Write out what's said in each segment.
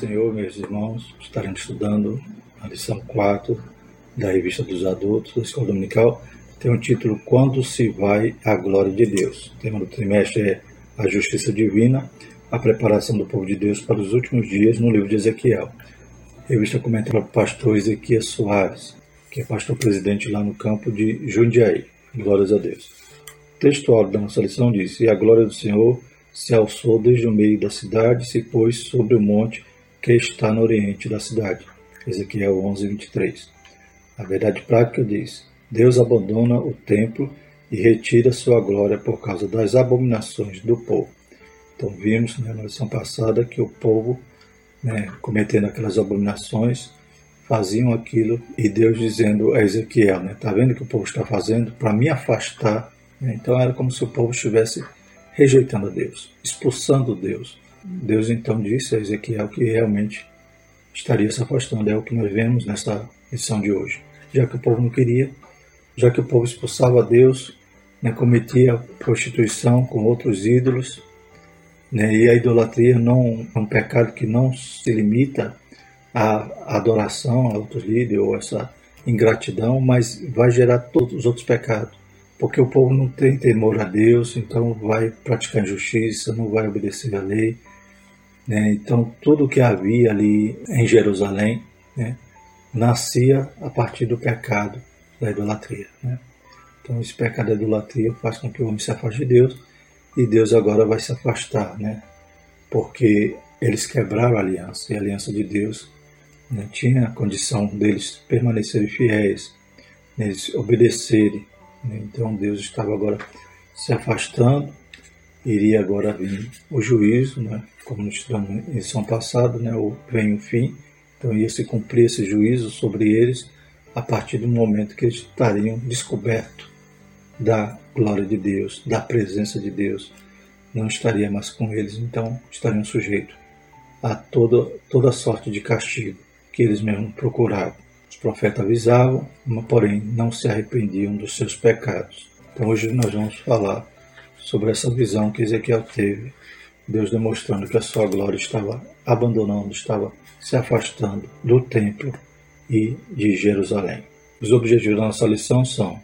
Senhor, meus irmãos, estaremos estudando a lição 4 da Revista dos Adultos da Escola Dominical. Tem o um título Quando se vai a glória de Deus. O tema do trimestre é a justiça divina, a preparação do povo de Deus para os últimos dias no livro de Ezequiel. A revista comentada pelo pastor Ezequiel Soares, que é pastor presidente lá no campo de Jundiaí. Glórias a Deus. O texto da nossa lição diz: E a glória do Senhor se alçou desde o meio da cidade se pôs sobre o monte que está no oriente da cidade. Ezequiel 11, 23. A verdade prática diz: Deus abandona o templo e retira sua glória por causa das abominações do povo. Então vimos né, na lição passada que o povo, né, cometendo aquelas abominações, faziam aquilo e Deus dizendo a Ezequiel, né, tá vendo o que o povo está fazendo para me afastar? Então era como se o povo estivesse rejeitando a Deus, expulsando Deus. Deus então disse a Ezequiel que realmente estaria se afastando. É o que nós vemos nessa lição de hoje. Já que o povo não queria, já que o povo expulsava Deus, né, cometia prostituição com outros ídolos, né, e a idolatria não é um pecado que não se limita à adoração a outros líderes ou essa ingratidão, mas vai gerar todos os outros pecados porque o povo não tem temor a Deus, então vai praticar injustiça, não vai obedecer à lei. Né? Então, tudo que havia ali em Jerusalém né, nascia a partir do pecado da idolatria. Né? Então, esse pecado da idolatria faz com que o homem se afaste de Deus e Deus agora vai se afastar, né? porque eles quebraram a aliança e a aliança de Deus né, tinha a condição deles permanecerem fiéis, eles obedecerem né? Então Deus estava agora se afastando, iria agora vir o juízo, né? como nós estudamos em lição passada, né? vem o fim, então ia se cumprir esse juízo sobre eles a partir do momento que eles estariam descobertos da glória de Deus, da presença de Deus, não estaria mais com eles, então estariam sujeitos a toda, toda sorte de castigo que eles mesmos procuravam profetas avisavam, porém não se arrependiam dos seus pecados. Então hoje nós vamos falar sobre essa visão que Ezequiel teve, Deus demonstrando que a sua glória estava abandonando, estava se afastando do templo e de Jerusalém. Os objetivos da nossa lição são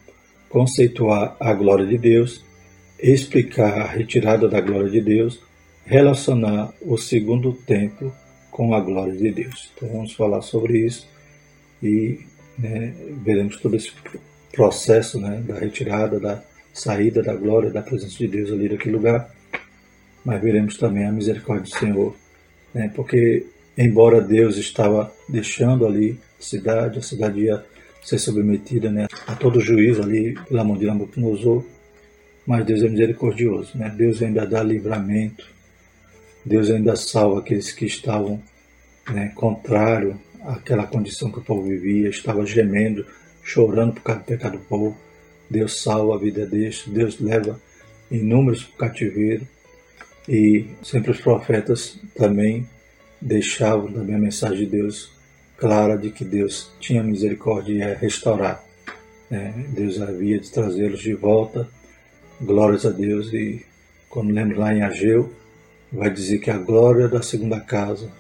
conceituar a glória de Deus, explicar a retirada da glória de Deus, relacionar o segundo templo com a glória de Deus. Então vamos falar sobre isso e né, veremos todo esse processo né, da retirada, da saída da glória, da presença de Deus ali naquele lugar, mas veremos também a misericórdia do Senhor, né, porque embora Deus estava deixando ali a cidade, a cidade ia ser submetida né, a todo juízo ali pela mão de Nabucodonosor, mas Deus é misericordioso, né? Deus ainda dá livramento, Deus ainda salva aqueles que estavam né, contrário aquela condição que o povo vivia, estava gemendo, chorando por causa do pecado do povo. Deus salva a vida deste, Deus leva inúmeros para o cativeiro e sempre os profetas também deixavam também a mensagem de Deus clara de que Deus tinha misericórdia e ia restaurar. É, Deus havia de trazê-los de volta, glórias a Deus. E quando lembro lá em Ageu, vai dizer que a glória da segunda casa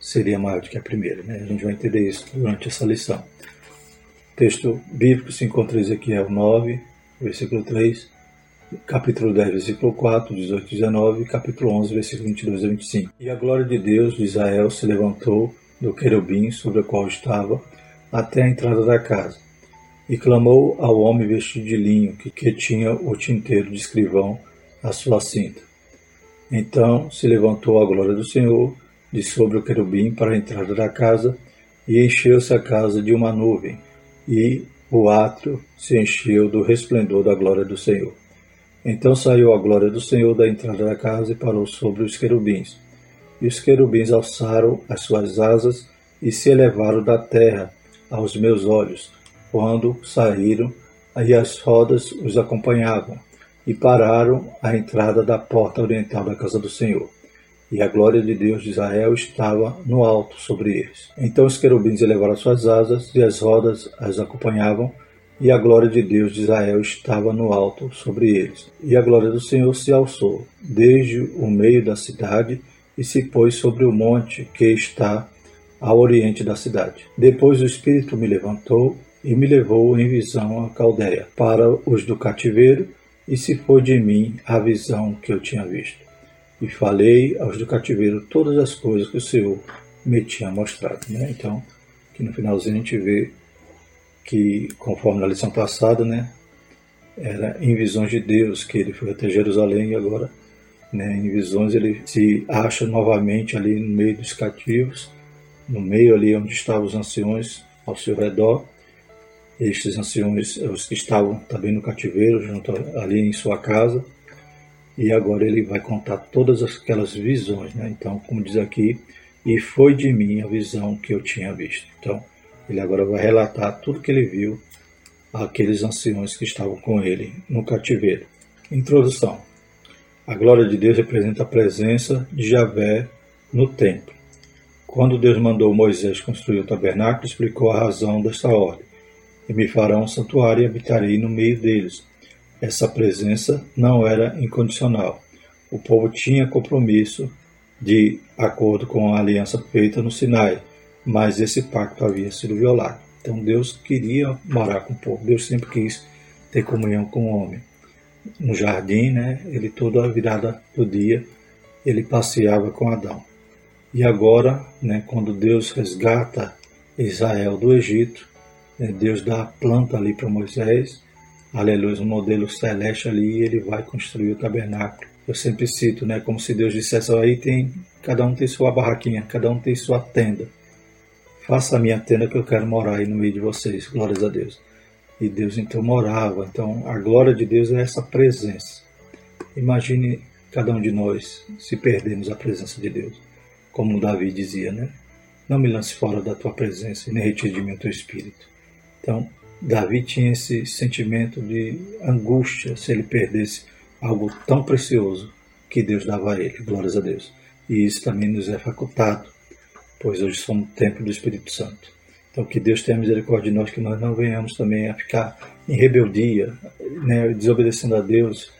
seria maior do que a primeira. Né? A gente vai entender isso durante essa lição. Texto bíblico se encontra em Ezequiel 9, versículo 3, capítulo 10, versículo 4, 18 e 19, capítulo 11, versículo 22 a 25. E a glória de Deus de Israel se levantou do querubim sobre o qual estava até a entrada da casa, e clamou ao homem vestido de linho que, que tinha o tinteiro de escrivão à sua cinta. Então se levantou a glória do Senhor de sobre o querubim para a entrada da casa, e encheu-se a casa de uma nuvem, e o átrio se encheu do resplendor da glória do Senhor. Então saiu a glória do Senhor da entrada da casa e parou sobre os querubins. E os querubins alçaram as suas asas e se elevaram da terra aos meus olhos, quando saíram, e as rodas os acompanhavam, e pararam à entrada da porta oriental da casa do Senhor e a glória de Deus de Israel estava no alto sobre eles. Então os querubins elevaram suas asas e as rodas as acompanhavam, e a glória de Deus de Israel estava no alto sobre eles. E a glória do Senhor se alçou desde o meio da cidade e se pôs sobre o monte que está ao oriente da cidade. Depois o Espírito me levantou e me levou em visão à Caldeia, para os do cativeiro, e se foi de mim a visão que eu tinha visto. E falei aos do cativeiro todas as coisas que o Senhor me tinha mostrado. Né? Então, aqui no finalzinho a gente vê que, conforme na lição passada, né, era em visões de Deus que ele foi até Jerusalém e agora, né, em visões, ele se acha novamente ali no meio dos cativos, no meio ali onde estavam os anciões ao seu redor. Estes anciões, os que estavam também no cativeiro, junto ali em sua casa. E agora ele vai contar todas aquelas visões, né? Então, como diz aqui, e foi de mim a visão que eu tinha visto. Então, ele agora vai relatar tudo que ele viu àqueles anciões que estavam com ele no cativeiro. Introdução. A glória de Deus representa a presença de Javé no templo. Quando Deus mandou Moisés construir o tabernáculo, explicou a razão desta ordem. E me farão um santuário e habitarei no meio deles. Essa presença não era incondicional. O povo tinha compromisso de acordo com a aliança feita no Sinai, mas esse pacto havia sido violado. Então Deus queria morar com o povo, Deus sempre quis ter comunhão com o homem. No jardim, né, ele toda a virada do dia, ele passeava com Adão. E agora, né, quando Deus resgata Israel do Egito, né, Deus dá a planta ali para Moisés, aleluia, um modelo celeste ali, e ele vai construir o tabernáculo eu sempre cito, né, como se Deus dissesse, aí tem, cada um tem sua barraquinha, cada um tem sua tenda. Faça a minha tenda que eu quero morar aí no meio de vocês, glórias a Deus. E Deus então morava. Então a glória de Deus é essa presença. Imagine cada um de nós se perdemos a presença de Deus, como Davi dizia, né? Não me lance fora da tua presença e nem retire de mim o teu espírito. Então, Davi tinha esse sentimento de angústia se ele perdesse algo tão precioso que Deus dava a ele, glórias a Deus. E isso também nos é facultado, pois hoje somos templo do Espírito Santo. Então que Deus tenha misericórdia de nós, que nós não venhamos também a ficar em rebeldia, né, desobedecendo a Deus,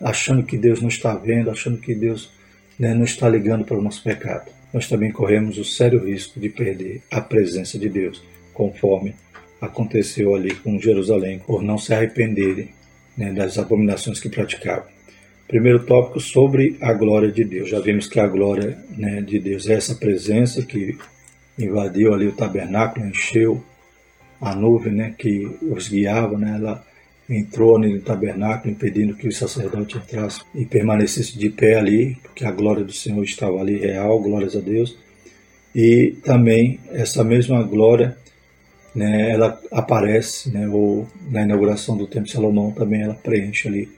achando que Deus não está vendo, achando que Deus né, não está ligando para o nosso pecado. Nós também corremos o sério risco de perder a presença de Deus, conforme aconteceu ali com Jerusalém, por não se arrependerem né, das abominações que praticavam. Primeiro tópico sobre a glória de Deus. Já vimos que a glória né, de Deus é essa presença que invadiu ali o tabernáculo, encheu a nuvem né, que os guiava, né, ela entrou no tabernáculo impedindo que o sacerdote entrasse e permanecesse de pé ali, porque a glória do Senhor estava ali real, glórias a Deus. E também essa mesma glória né, ela aparece, né, ou na inauguração do Templo Salomão também ela preenche ali,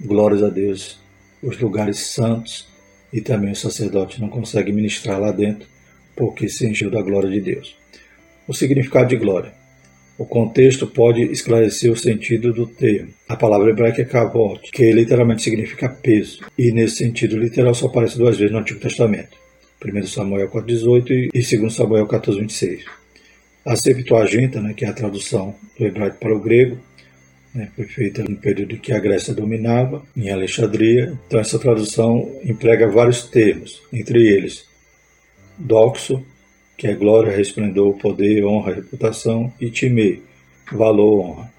glórias a Deus, os lugares santos e também o sacerdote não consegue ministrar lá dentro porque se encheu da glória de Deus. O significado de glória. O contexto pode esclarecer o sentido do termo. A palavra hebraica é kavod, que literalmente significa peso, e nesse sentido literal só aparece duas vezes no Antigo Testamento. 1 Samuel 4,18 e 2 Samuel 14,26. A Septuaginta, né, que é a tradução do hebraico para o grego, né, foi feita no período que a Grécia dominava, em Alexandria. Então, essa tradução emprega vários termos, entre eles doxo, que é glória, resplendor, poder, honra, reputação, e time, valor, honra.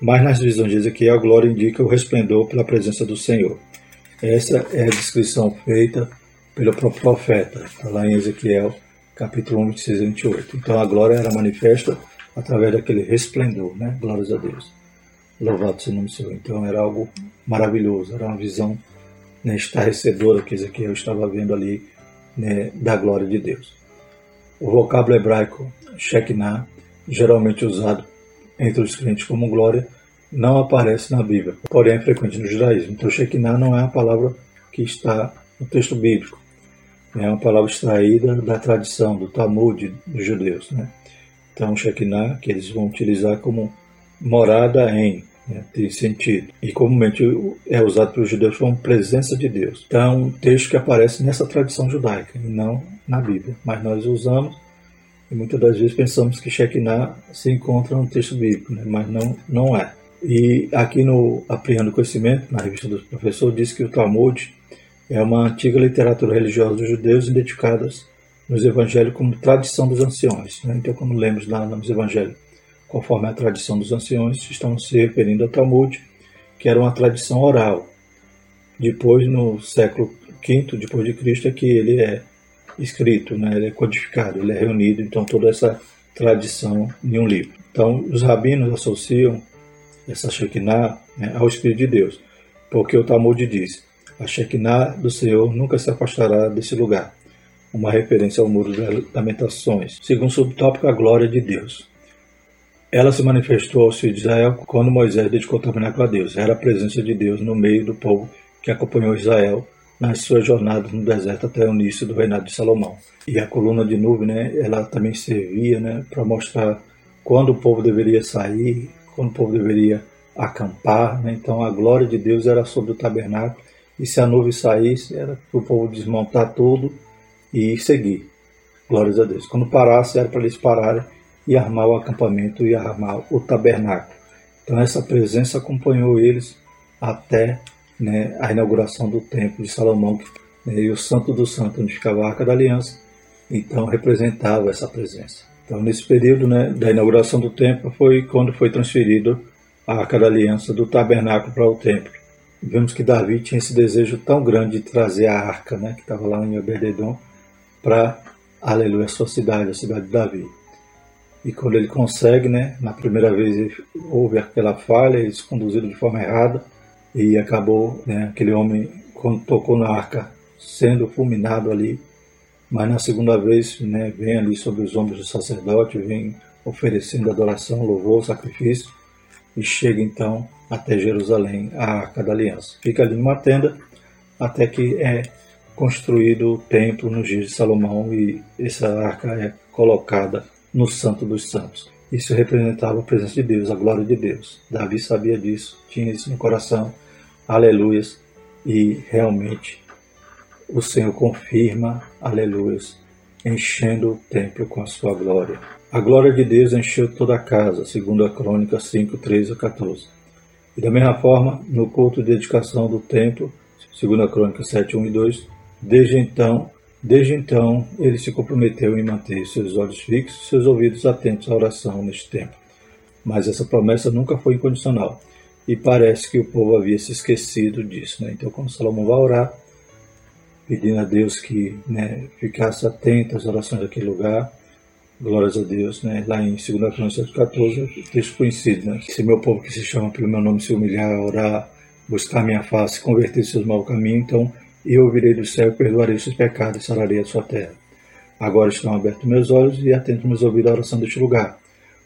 Mas nas visões de Ezequiel, a glória indica o resplendor pela presença do Senhor. Essa é a descrição feita pelo próprio profeta, tá lá em Ezequiel capítulo 1, 26 e 28. Então a glória era manifesta através daquele resplendor, né? Glórias a Deus. Louvado seja o nome do Senhor. Então era algo maravilhoso, era uma visão né, estarrecedora que Ezequiel estava vendo ali né, da glória de Deus. O vocábulo hebraico Shekinah, geralmente usado entre os crentes como glória, não aparece na Bíblia, porém é frequente no judaísmo. Então Shekinah não é a palavra que está no texto bíblico é uma palavra extraída da tradição do Talmud dos judeus. Né? Então, Shekinah, que eles vão utilizar como morada em, né, tem sentido. E comumente é usado pelos judeus como presença de Deus. Então, é um texto que aparece nessa tradição judaica, e não na Bíblia. Mas nós usamos e muitas das vezes pensamos que Shekinah se encontra no texto bíblico, né? mas não, não é. E aqui no Ampliando Conhecimento, na revista do professor, diz que o Talmud é uma antiga literatura religiosa dos judeus identificada nos evangelhos como tradição dos anciões. Né? Então, quando lemos lá nos evangelhos, conforme a tradição dos anciões, estamos se referindo ao Talmud, que era uma tradição oral. Depois, no século V depois de Cristo, é que ele é escrito, né? ele é codificado, ele é reunido, então toda essa tradição em um livro. Então, os rabinos associam essa Shekinah né, ao Espírito de Deus, porque o Talmud diz: a Shekinah do Senhor nunca se afastará desse lugar. Uma referência ao Muro das Lamentações. Segundo subtópico, a glória de Deus. Ela se manifestou aos filhos de Israel quando Moisés dedicou o tabernáculo a Deus. Era a presença de Deus no meio do povo que acompanhou Israel nas suas jornadas no deserto até o início do reinado de Salomão. E a coluna de nuvem, né, ela também servia né, para mostrar quando o povo deveria sair, quando o povo deveria acampar. Né? Então a glória de Deus era sobre o tabernáculo e se a nuvem saísse, era para o povo desmontar tudo e seguir. Glórias a Deus. Quando parasse, era para eles pararem e armar o acampamento e armar o tabernáculo. Então essa presença acompanhou eles até né, a inauguração do templo de Salomão né, e o Santo do Santo, onde ficava a Arca da Aliança, então representava essa presença. Então nesse período né, da inauguração do templo foi quando foi transferido a Arca da Aliança do tabernáculo para o templo. Vemos que Davi tinha esse desejo tão grande de trazer a arca, né, que estava lá em Obededon, para, aleluia, a sua cidade, a cidade de Davi. E quando ele consegue, né, na primeira vez houve aquela falha, eles conduziram de forma errada e acabou né, aquele homem, quando tocou na arca, sendo fulminado ali. Mas na segunda vez, né, vem ali sobre os ombros do sacerdote, vem oferecendo adoração, louvor, sacrifício e chega então até Jerusalém, a Arca da Aliança. Fica ali numa tenda até que é construído o templo nos dias de Salomão e essa arca é colocada no Santo dos Santos. Isso representava a presença de Deus, a glória de Deus. Davi sabia disso, tinha isso no coração. Aleluias. E realmente o Senhor confirma, aleluias, enchendo o templo com a sua glória. A glória de Deus encheu toda a casa, segundo a Crônica 5, 13 a 14. E da mesma forma, no culto de dedicação do templo, segundo a Crônica 7, 1 e 2, desde então, desde então ele se comprometeu em manter seus olhos fixos, seus ouvidos atentos à oração neste tempo. Mas essa promessa nunca foi incondicional, e parece que o povo havia se esquecido disso. Né? Então, quando Salomão vai orar, pedindo a Deus que né, ficasse atento às orações daquele lugar, glórias a Deus, né? Lá em 2 Coríntios 14, texto conhecido, né? Se meu povo que se chama pelo meu nome se humilhar, orar, buscar minha face, converter seus maus caminhos, então eu ouvirei do céu e perdoarei seus pecados e sararei a sua terra. Agora estão abertos meus olhos e atentos meus ouvidos à oração deste lugar,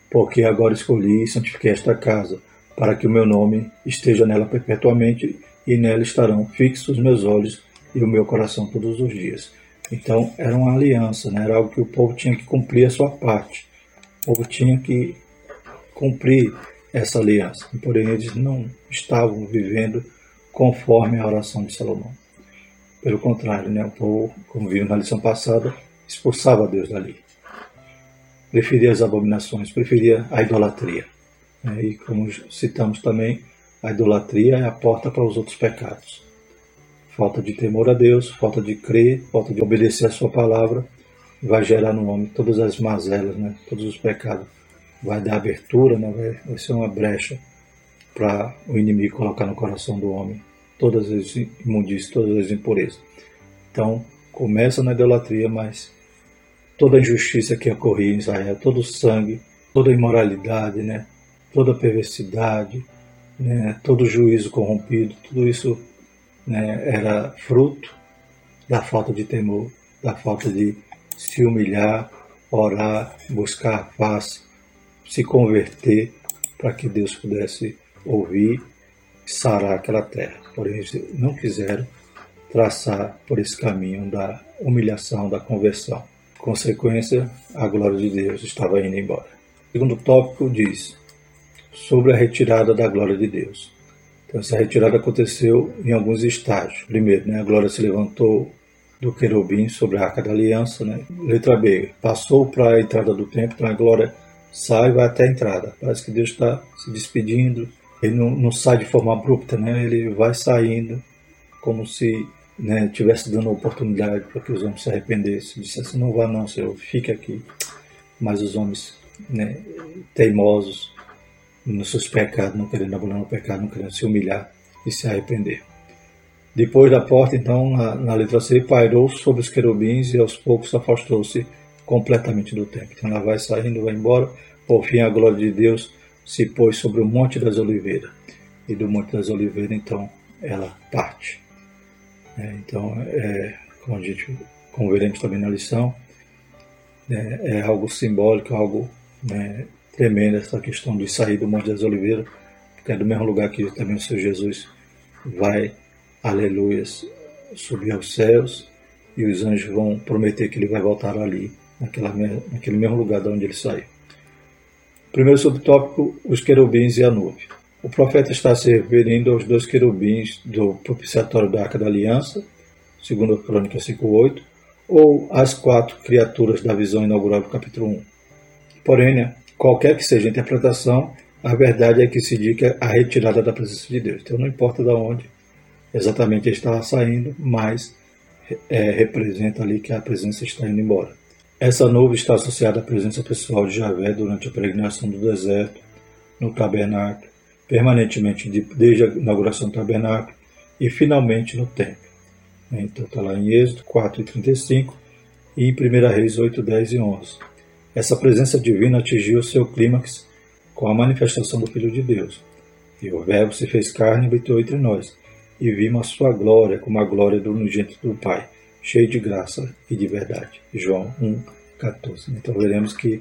porque agora escolhi e santifiquei esta casa, para que o meu nome esteja nela perpetuamente e nela estarão fixos meus olhos e o meu coração todos os dias. Então era uma aliança, né? era algo que o povo tinha que cumprir a sua parte. O povo tinha que cumprir essa aliança. Porém, eles não estavam vivendo conforme a oração de Salomão. Pelo contrário, né? o povo, como vimos na lição passada, expulsava Deus dali. Preferia as abominações, preferia a idolatria. Né? E como citamos também, a idolatria é a porta para os outros pecados falta de temor a Deus, falta de crer, falta de obedecer a sua palavra, vai gerar no homem todas as mazelas, né? todos os pecados. Vai dar abertura, né? vai, vai ser uma brecha para o inimigo colocar no coração do homem todas as imundícias, todas as impurezas. Então, começa na idolatria, mas toda a injustiça que ocorria em Israel, todo o sangue, toda a imoralidade, né? toda a perversidade, né? todo o juízo corrompido, tudo isso né, era fruto da falta de temor, da falta de se humilhar, orar, buscar a se converter para que Deus pudesse ouvir e sarar aquela terra. Porém, eles não quiseram traçar por esse caminho da humilhação, da conversão. Consequência, a glória de Deus estava indo embora. O segundo tópico diz sobre a retirada da glória de Deus. Então, essa retirada aconteceu em alguns estágios. Primeiro, né, a glória se levantou do querubim sobre a arca da aliança. Né? Letra B, passou para a entrada do templo, então a glória sai e vai até a entrada. Parece que Deus está se despedindo. Ele não, não, sai de forma abrupta, né? ele vai saindo como se né, tivesse dando oportunidade para que os homens se arrependessem, dissesse, não vá não, Senhor, fique aqui. Mas os homens né, teimosos nos seus pecados, não querendo abandonar o pecado, não querendo se humilhar e se arrepender. Depois da porta, então, na, na letra C, pairou sobre os querubins e aos poucos afastou-se completamente do templo. Então ela vai saindo, vai embora. Por fim, a glória de Deus se pôs sobre o Monte das Oliveiras. E do Monte das Oliveiras, então, ela parte. É, então, é, como a gente, como veremos também na lição, é, é algo simbólico, algo né, tremendo essa questão de sair do Monte das Oliveiras, porque é do mesmo lugar que também o Senhor Jesus vai, aleluias, subir aos céus e os anjos vão prometer que ele vai voltar ali, naquela, naquele mesmo lugar de onde ele saiu. Primeiro subtópico, os querubins e a nuvem. O profeta está se referindo aos dois querubins do propiciatório da Arca da Aliança, segundo a Crônica 5.8, ou às quatro criaturas da visão inaugural do capítulo 1. Porém, né, qualquer que seja a interpretação, a verdade é que se indica a retirada da presença de Deus. Então não importa de onde exatamente estava saindo, mas é, representa ali que a presença está indo embora. Essa nuvem está associada à presença pessoal de Javé durante a peregrinação do deserto, no tabernáculo, permanentemente desde a inauguração do tabernáculo e finalmente no templo. Então está lá em Êxodo 4 e 35 e em 1 Reis 8, 10 e 11. Essa presença divina atingiu seu clímax com a manifestação do Filho de Deus. E o Verbo se fez carne e habitou entre nós, e vimos a sua glória como a glória do unigênito do Pai, cheio de graça e de verdade. João 1, 14. Então veremos que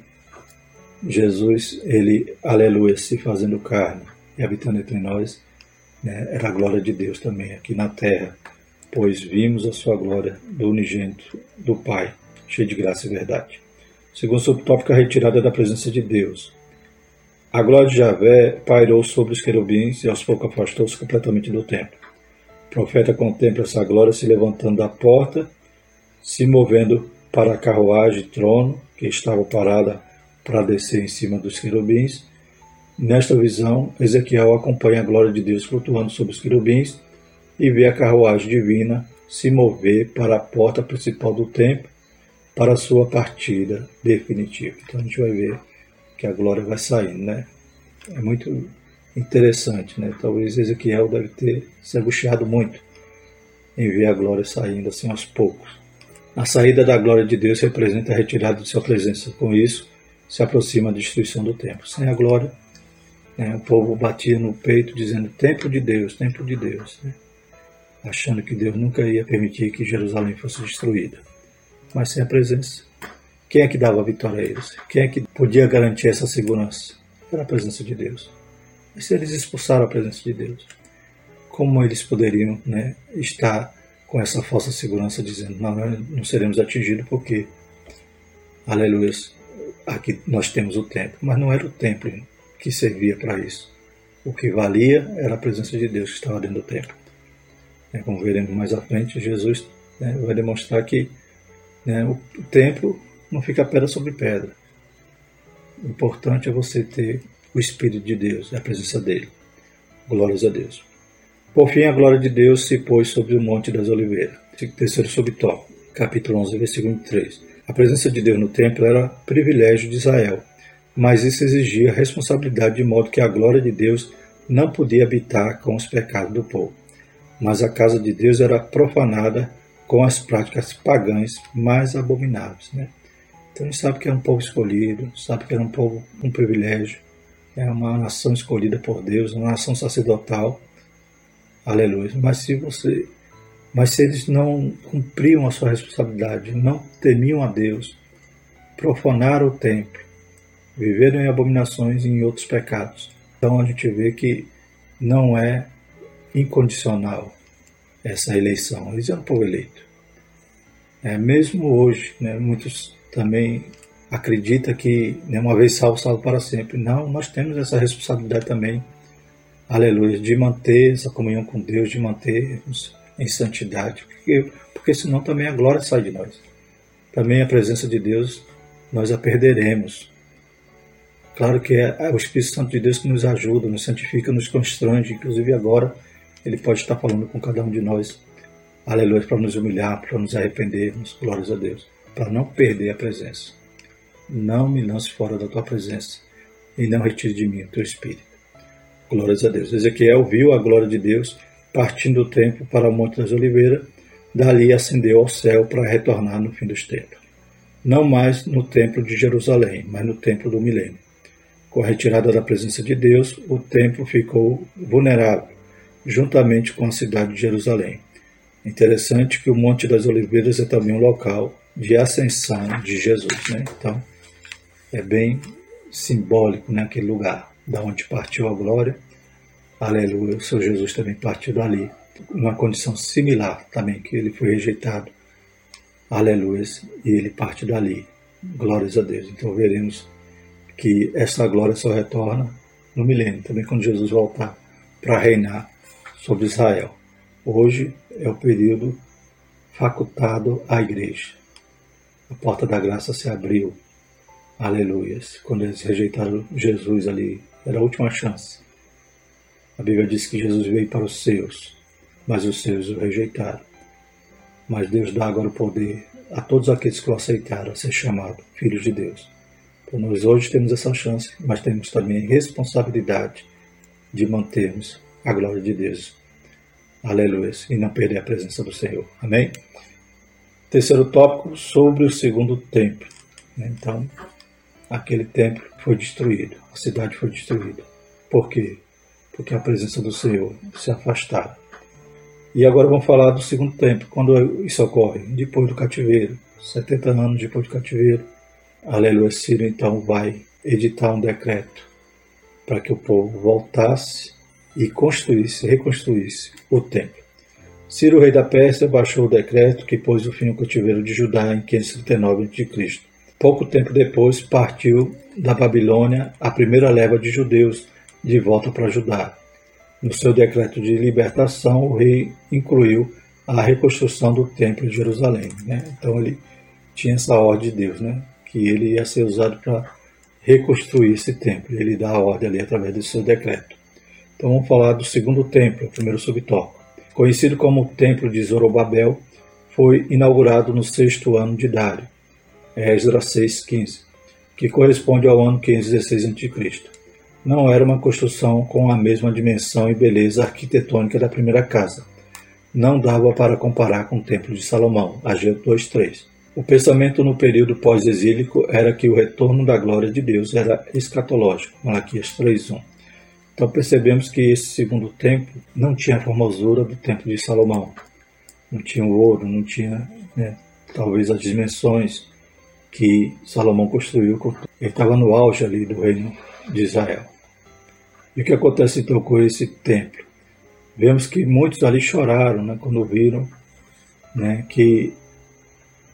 Jesus, ele, aleluia, se fazendo carne e habitando entre nós, né, era a glória de Deus também aqui na terra, pois vimos a sua glória do unigênito do Pai, cheio de graça e verdade. Segundo subtópico, a retirada da presença de Deus. A glória de Javé pairou sobre os querubins e aos poucos afastou-se completamente do templo. O profeta contempla essa glória se levantando da porta, se movendo para a carruagem trono, que estava parada para descer em cima dos querubins. Nesta visão, Ezequiel acompanha a glória de Deus flutuando sobre os querubins e vê a carruagem divina se mover para a porta principal do templo para a sua partida definitiva. Então a gente vai ver que a glória vai saindo, né? É muito interessante, né? Talvez Ezequiel deve ter se angustiado muito em ver a glória saindo assim aos poucos. A saída da glória de Deus representa a retirada de sua presença. Com isso, se aproxima a destruição do templo. Sem a glória, né, o povo batia no peito dizendo: Templo de Deus, Templo de Deus, né? achando que Deus nunca ia permitir que Jerusalém fosse destruída. Mas sem a presença, quem é que dava a vitória a eles? Quem é que podia garantir essa segurança? Era a presença de Deus. E se eles expulsaram a presença de Deus, como eles poderiam né, estar com essa falsa segurança dizendo não, não seremos atingidos porque, aleluia, aqui nós temos o templo. Mas não era o templo que servia para isso. O que valia era a presença de Deus que estava dentro do templo. É, como veremos mais à frente, Jesus né, vai demonstrar que né, o, o templo não fica pedra sobre pedra. O importante é você ter o Espírito de Deus, a presença dele. Glórias a Deus. Por fim, a glória de Deus se pôs sobre o Monte das Oliveiras. Terceiro subtópico, capítulo 11, versículo 3. A presença de Deus no templo era privilégio de Israel, mas isso exigia responsabilidade de modo que a glória de Deus não podia habitar com os pecados do povo. Mas a casa de Deus era profanada com as práticas pagãs mais abomináveis. Né? Então a gente sabe que era um povo escolhido, sabe que era um povo com um privilégio, é uma nação escolhida por Deus, uma nação sacerdotal. Aleluia. Mas se você, mas se eles não cumpriam a sua responsabilidade, não temiam a Deus, profanaram o templo, viveram em abominações e em outros pecados. Então a gente vê que não é incondicional essa eleição. Eles eram um povo eleito. É, mesmo hoje, né, muitos também acredita que né, uma vez salvo, salvo para sempre. Não, nós temos essa responsabilidade também, aleluia, de manter essa comunhão com Deus, de mantermos em santidade, porque, porque senão também a glória sai de nós. Também a presença de Deus nós a perderemos. Claro que é o Espírito Santo de Deus que nos ajuda, nos santifica, nos constrange, inclusive agora ele pode estar falando com cada um de nós aleluia, para nos humilhar, para nos arrependermos, glórias a Deus, para não perder a presença. Não me lance fora da tua presença e não retire de mim o teu espírito. Glórias a Deus. Ezequiel viu a glória de Deus partindo do templo para o Monte das Oliveiras, dali ascendeu ao céu para retornar no fim dos tempos. Não mais no templo de Jerusalém, mas no templo do milênio. Com a retirada da presença de Deus, o templo ficou vulnerável, juntamente com a cidade de Jerusalém. Interessante que o Monte das Oliveiras é também um local de ascensão de Jesus. Né? Então, é bem simbólico né, lugar, da onde partiu a glória. Aleluia, o Senhor Jesus também partiu dali, numa condição similar também, que ele foi rejeitado. Aleluia, e ele parte dali. Glórias a Deus. Então veremos que essa glória só retorna no milênio, também quando Jesus voltar para reinar sobre Israel. Hoje é o período facultado à igreja. A porta da graça se abriu Aleluias. Quando eles rejeitaram Jesus ali, era a última chance. A Bíblia diz que Jesus veio para os seus, mas os seus o rejeitaram. Mas Deus dá agora o poder a todos aqueles que o aceitaram a ser chamados filhos de Deus. Então nós hoje temos essa chance, mas temos também a responsabilidade de mantermos a glória de Deus. Aleluia. E não perder a presença do Senhor. Amém? Terceiro tópico sobre o segundo templo. Então, aquele templo foi destruído, a cidade foi destruída. Por quê? Porque a presença do Senhor se afastaram. E agora vamos falar do segundo templo, quando isso ocorre, depois do cativeiro, 70 anos depois do cativeiro. Aleluia, Ciro então vai editar um decreto para que o povo voltasse e construísse, reconstruísse o templo. Ciro, rei da Pérsia, baixou o decreto que pôs o fim ao cativeiro de Judá em 539 a.C. Pouco tempo depois partiu da Babilônia a primeira leva de judeus de volta para Judá. No seu decreto de libertação, o rei incluiu a reconstrução do Templo de Jerusalém. Né? Então ele tinha essa ordem de Deus, né? que ele ia ser usado para reconstruir esse templo. Ele dá a ordem ali através do seu decreto. Então vamos falar do segundo templo, o primeiro subtópico. Conhecido como o Templo de Zorobabel, foi inaugurado no sexto ano de Dário Esdras 6,15, que corresponde ao ano 516 a.C. Não era uma construção com a mesma dimensão e beleza arquitetônica da primeira casa. Não dava para comparar com o Templo de Salomão, Ageu 2,3. O pensamento no período pós-exílico era que o retorno da glória de Deus era escatológico, Malaquias 3,1. Então percebemos que esse segundo templo não tinha a formosura do templo de Salomão. Não tinha o ouro, não tinha né, talvez as dimensões que Salomão construiu. Ele estava no auge ali do reino de Israel. E o que acontece então com esse templo? Vemos que muitos ali choraram né, quando viram né, que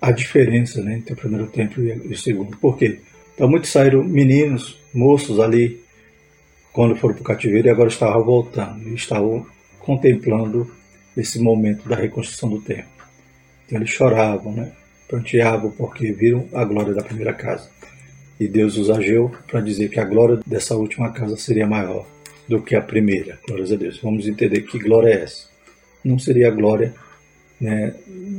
a diferença né, entre o primeiro templo e o segundo. Por quê? Então muitos saíram meninos, moços ali, quando foram para o cativeiro e agora estavam voltando, e estavam contemplando esse momento da reconstrução do templo. Então eles choravam, né? pranteavam porque viram a glória da primeira casa. E Deus os agiu para dizer que a glória dessa última casa seria maior do que a primeira. Glórias a Deus. Vamos entender que glória é essa. Não seria a glória né,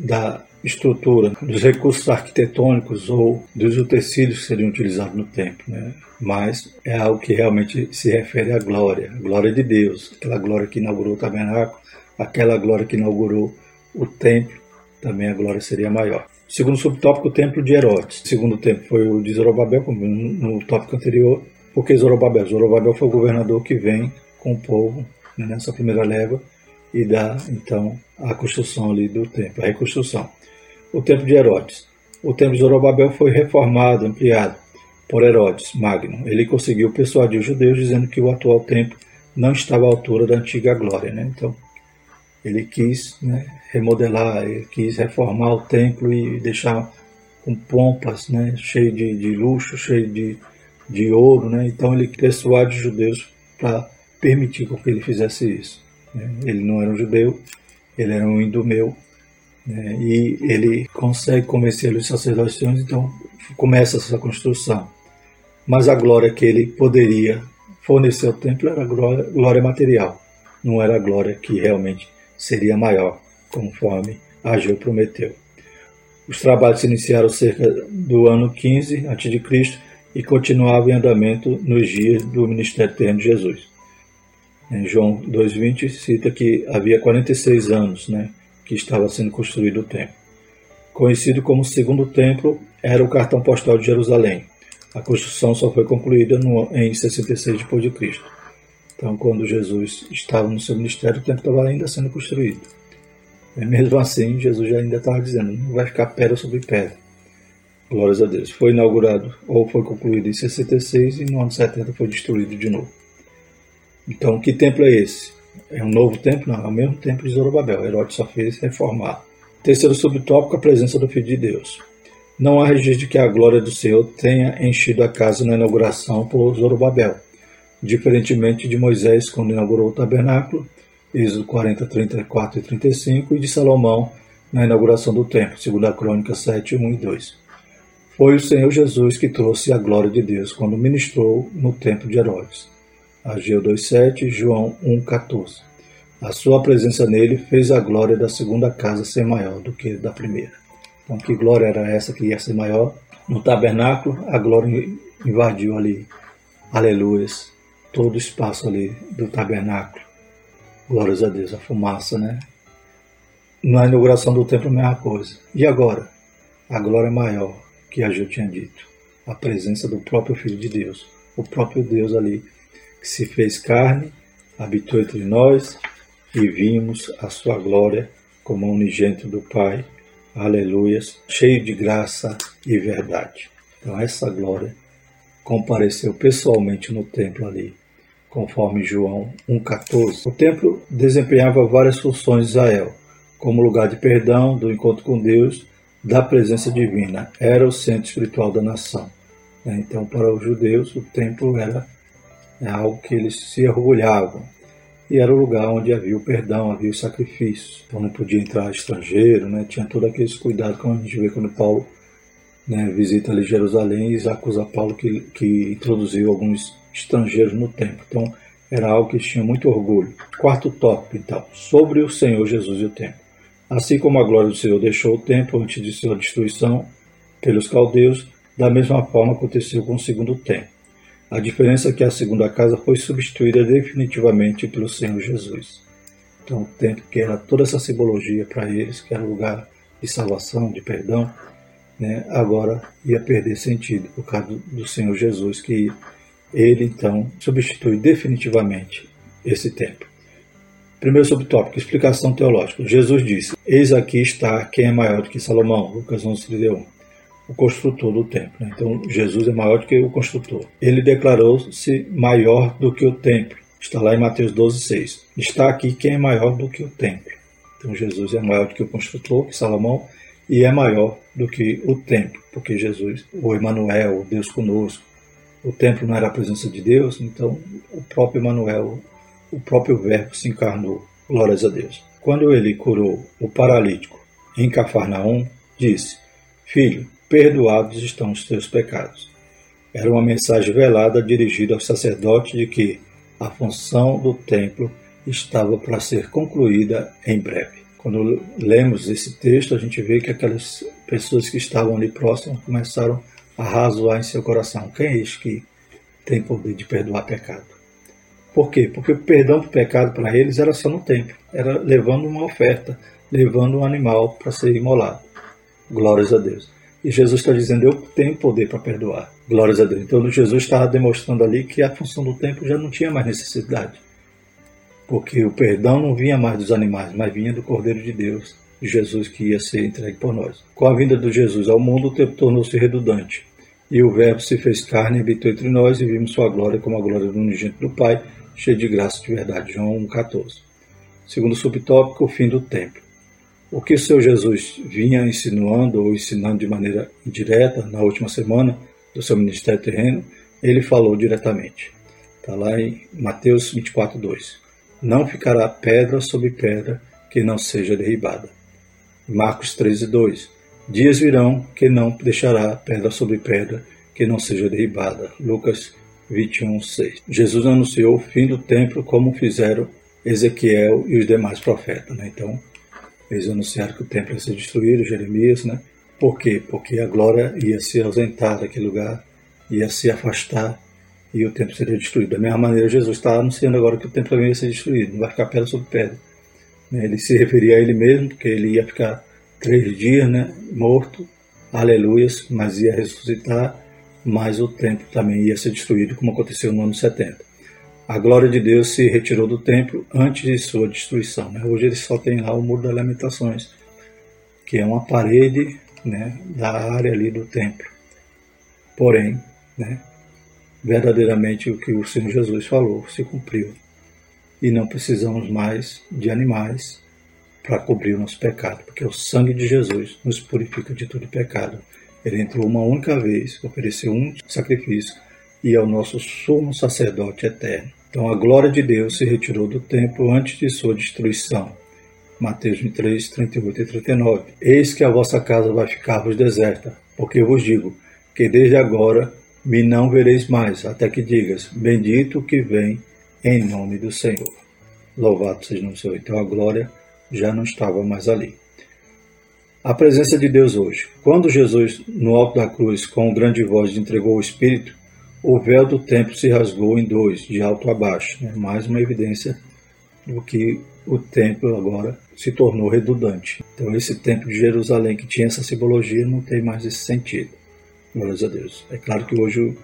da estrutura, dos recursos arquitetônicos ou dos utensílios que seriam utilizados no templo, né? mas é algo que realmente se refere à glória, a glória de Deus, aquela glória que inaugurou o tabernáculo, aquela glória que inaugurou o templo, também a glória seria maior. Segundo subtópico, o templo de Herodes. Segundo templo foi o de Zorobabel, como no tópico anterior. Porque Zorobabel? Zorobabel foi o governador que vem com o povo né, nessa primeira leva e dá, então, a construção ali do templo, a reconstrução. O templo de Herodes. O templo de Zorobabel foi reformado, ampliado por Herodes Magno. Ele conseguiu persuadir os judeus dizendo que o atual templo não estava à altura da antiga glória. Né? Então, ele quis né, remodelar, ele quis reformar o templo e deixar com pompas, né, cheio de, de luxo, cheio de, de ouro. Né? Então ele persuade os judeus para permitir que ele fizesse isso. Né? Ele não era um judeu, ele era um indumeu, né? e ele consegue convencer os sacerdotes, então começa essa construção. Mas a glória que ele poderia fornecer ao templo era glória, glória material, não era a glória que realmente seria maior, conforme Ageu prometeu. Os trabalhos se iniciaram cerca do ano 15 a.C. e continuavam em andamento nos dias do ministério terreno de Jesus. Em João 2,20 cita que havia 46 anos né, que estava sendo construído o templo. Conhecido como Segundo Templo, era o cartão postal de Jerusalém. A construção só foi concluída no, em 66 d.C. Então, quando Jesus estava no seu ministério, o templo estava ainda sendo construído. E mesmo assim, Jesus já ainda estava dizendo: não vai ficar pedra sobre pedra. Glórias a Deus. Foi inaugurado ou foi concluído em 66 e no ano 70 foi destruído de novo. Então, que templo é esse? É um novo templo? Não, é o mesmo templo de Zorobabel. Herodes só fez reformar. Terceiro subtópico, a presença do Filho de Deus. Não há registro de que a glória do Senhor tenha enchido a casa na inauguração por Zorobabel, diferentemente de Moisés quando inaugurou o tabernáculo, Êxodo 40, 34 e 35, e de Salomão na inauguração do templo, segundo a Crônica 7, 1 e 2. Foi o Senhor Jesus que trouxe a glória de Deus quando ministrou no templo de Herodes. Ageu 2,7 João 1,14. A sua presença nele fez a glória da segunda casa ser maior do que da primeira. Então, que glória era essa que ia ser maior? No tabernáculo, a glória invadiu ali, aleluias, todo o espaço ali do tabernáculo. Glórias a Deus, a fumaça, né? Na inauguração do templo, a mesma coisa. E agora? A glória maior que a Gil tinha dito. A presença do próprio Filho de Deus. O próprio Deus ali que se fez carne, habitou entre nós e vimos a sua glória como unigênito do Pai. Aleluias, cheio de graça e verdade. Então essa glória compareceu pessoalmente no templo ali, conforme João 1,14. O templo desempenhava várias funções de Israel, como lugar de perdão, do encontro com Deus, da presença divina. Era o centro espiritual da nação. Então, para os judeus, o templo era é algo que eles se orgulhavam. E era o lugar onde havia o perdão, havia os sacrifícios. Então não podia entrar estrangeiro, né? tinha todos aqueles cuidados, como a gente vê quando Paulo né, visita ali Jerusalém e acusa Paulo que, que introduziu alguns estrangeiros no templo. Então era algo que eles tinham muito orgulho. Quarto tópico, então, sobre o Senhor Jesus e o templo. Assim como a glória do Senhor deixou o templo antes de sua destruição pelos caldeus, da mesma forma aconteceu com o segundo templo. A diferença é que a segunda casa foi substituída definitivamente pelo Senhor Jesus. Então, o templo que era toda essa simbologia para eles, que era lugar de salvação, de perdão, né, agora ia perder sentido por causa do, do Senhor Jesus, que ele então substitui definitivamente esse templo. Primeiro subtópico, explicação teológica. Jesus disse: Eis aqui está quem é maior do que Salomão, Lucas 11, 31 o construtor do templo. Né? Então, Jesus é maior do que o construtor. Ele declarou-se maior do que o templo. Está lá em Mateus 12, 6. Está aqui quem é maior do que o templo. Então, Jesus é maior do que o construtor, que Salomão, e é maior do que o templo, porque Jesus, o Emanuel, o Deus conosco, o templo não era a presença de Deus, então o próprio Emanuel, o próprio Verbo se encarnou. Glórias a Deus. Quando ele curou o paralítico em Cafarnaum, disse: Filho, perdoados estão os teus pecados. Era uma mensagem velada dirigida ao sacerdote de que a função do templo estava para ser concluída em breve. Quando lemos esse texto, a gente vê que aquelas pessoas que estavam ali próximas começaram a razoar em seu coração: quem é este que tem poder de perdoar pecado? Por quê? Porque o perdão do pecado para eles era só no templo, era levando uma oferta, levando um animal para ser imolado. Glórias a Deus. E Jesus está dizendo: Eu tenho poder para perdoar. Glórias a Deus. Então, Jesus estava demonstrando ali que a função do templo já não tinha mais necessidade. Porque o perdão não vinha mais dos animais, mas vinha do Cordeiro de Deus, de Jesus que ia ser entregue por nós. Com a vinda de Jesus ao mundo, o tempo tornou-se redundante. E o Verbo se fez carne e habitou entre nós, e vimos sua glória como a glória do unigênito do Pai, cheio de graça e de verdade. João 1,14. Segundo subtópico, o fim do templo. O que o Senhor Jesus vinha insinuando ou ensinando de maneira indireta na última semana do seu ministério terreno, ele falou diretamente. Está lá em Mateus 24, 2. Não ficará pedra sobre pedra que não seja derribada. Marcos 13, 2. Dias virão que não deixará pedra sobre pedra que não seja derribada. Lucas 21, 6. Jesus anunciou o fim do templo como fizeram Ezequiel e os demais profetas. Né? Então, Eles anunciaram que o templo ia ser destruído, Jeremias, né? Por quê? Porque a glória ia se ausentar daquele lugar, ia se afastar e o templo seria destruído. Da mesma maneira, Jesus está anunciando agora que o templo ia ser destruído, não vai ficar pedra sobre pedra. Né? Ele se referia a ele mesmo, porque ele ia ficar três dias né, morto, aleluias, mas ia ressuscitar, mas o templo também ia ser destruído, como aconteceu no ano 70. A glória de Deus se retirou do templo antes de sua destruição. Né? Hoje ele só tem lá o Muro das Lamentações, que é uma parede né, da área ali do templo. Porém, né, verdadeiramente o que o Senhor Jesus falou se cumpriu. E não precisamos mais de animais para cobrir o nosso pecado, porque o sangue de Jesus nos purifica de todo pecado. Ele entrou uma única vez, ofereceu um sacrifício e é o nosso sumo sacerdote eterno. Então a glória de Deus se retirou do templo antes de sua destruição. Mateus 23, 38 e 39. Eis que a vossa casa vai ficar-vos deserta, porque eu vos digo que desde agora me não vereis mais, até que digas, bendito que vem em nome do Senhor. Louvado seja o Senhor. Então a glória já não estava mais ali. A presença de Deus hoje. Quando Jesus, no alto da cruz, com grande voz, entregou o Espírito, o véu do templo se rasgou em dois, de alto a baixo. Né? Mais uma evidência do que o templo agora se tornou redundante. Então, esse templo de Jerusalém, que tinha essa simbologia, não tem mais esse sentido. Glórias a Deus. É claro que hoje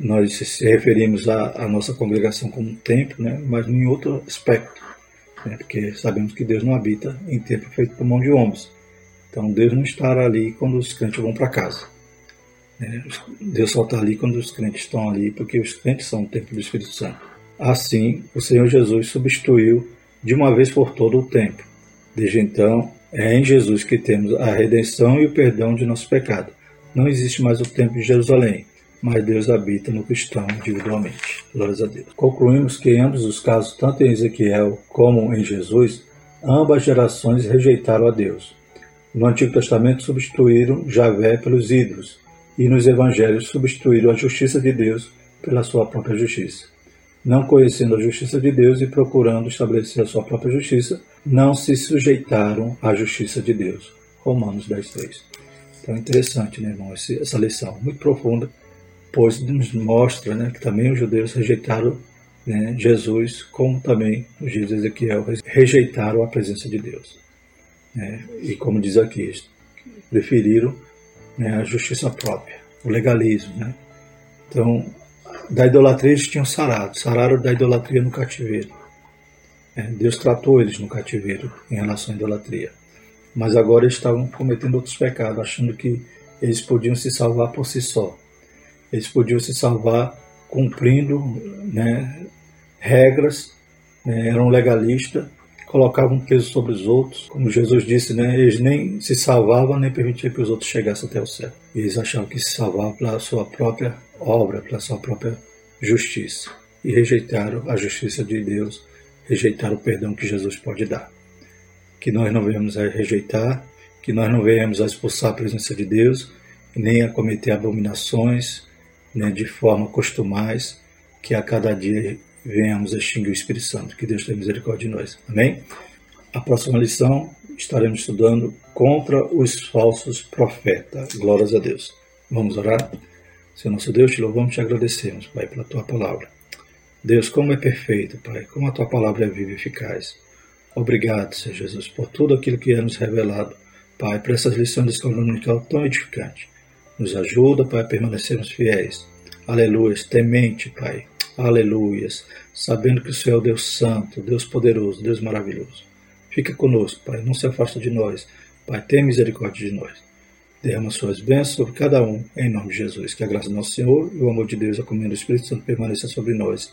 nós se referimos à, nossa congregação como templo, né? mas em outro aspecto. Né? Porque sabemos que Deus não habita em templo feito por mão de homens. Então, Deus não estará ali quando os crentes vão para casa. Né? Deus só está ali quando os crentes estão ali, porque os crentes são o templo do Espírito Santo. Assim, o Senhor Jesus substituiu de uma vez por todo o templo. Desde então, é em Jesus que temos a redenção e o perdão de nosso pecado. Não existe mais o templo de Jerusalém, mas Deus habita no cristão individualmente. Glórias a Deus. Concluímos que em ambos os casos, tanto em Ezequiel como em Jesus, ambas gerações rejeitaram a Deus. No Antigo Testamento substituíram Javé pelos ídolos, e nos evangelhos substituíram a justiça de Deus pela sua própria justiça. Não conhecendo a justiça de Deus e procurando estabelecer a sua própria justiça, não se sujeitaram à justiça de Deus. Romanos 10, 3. Então interessante, né, irmão, essa lição muito profunda, pois nos mostra né, que também os judeus rejeitaram né, Jesus, como também os dias de Ezequiel rejeitaram a presença de Deus. Né? E como diz aqui, preferiram né, a justiça própria, o legalismo. Né? Então, da idolatria eles tinham sarado, sararam da idolatria no cativeiro. É, Deus tratou eles no cativeiro em relação à idolatria. Mas agora eles estavam cometendo outros pecados, achando que eles podiam se salvar por si só. Eles podiam se salvar cumprindo né, regras, né, eram legalistas colocavam peso sobre os outros. Como Jesus disse, né, eles nem se salvavam nem permitiam que os outros chegassem até o céu. Eles achavam que se salvavam pela sua própria obra, pela sua própria justiça. E rejeitaram a justiça de Deus, rejeitaram o perdão que Jesus pode dar. Que nós não venhamos a rejeitar, que nós não venhamos a expulsar a presença de Deus, nem a cometer abominações, né, de forma costumais, que a cada dia venhamos a extinguir o Espírito Santo. Que Deus tenha misericórdia de nós. Amém? A próxima lição estaremos estudando contra os falsos profetas. Glórias a Deus. Vamos orar? Senhor nosso Deus, te louvamos e te agradecemos, Pai, pela tua palavra. Deus, como é perfeito, Pai, como a tua palavra é viva e eficaz. Obrigado, Senhor Jesus, por tudo aquilo que é nos revelado, Pai, por essas lições de escola dominical tão edificantes. Nos ajuda, Pai, a permanecermos fiéis. Aleluia, temente, Pai, Aleluias. Sabendo que o Senhor é o Deus Santo, Deus poderoso, Deus maravilhoso. Fica conosco, Pai. Não se afasta de nós. Pai, tenha misericórdia de nós. Derrama suas bênçãos sobre cada um, em nome de Jesus. Que a graça do nosso Senhor e o amor de Deus, a comunhão do Espírito Santo permaneça sobre nós,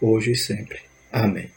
hoje e sempre. Amém.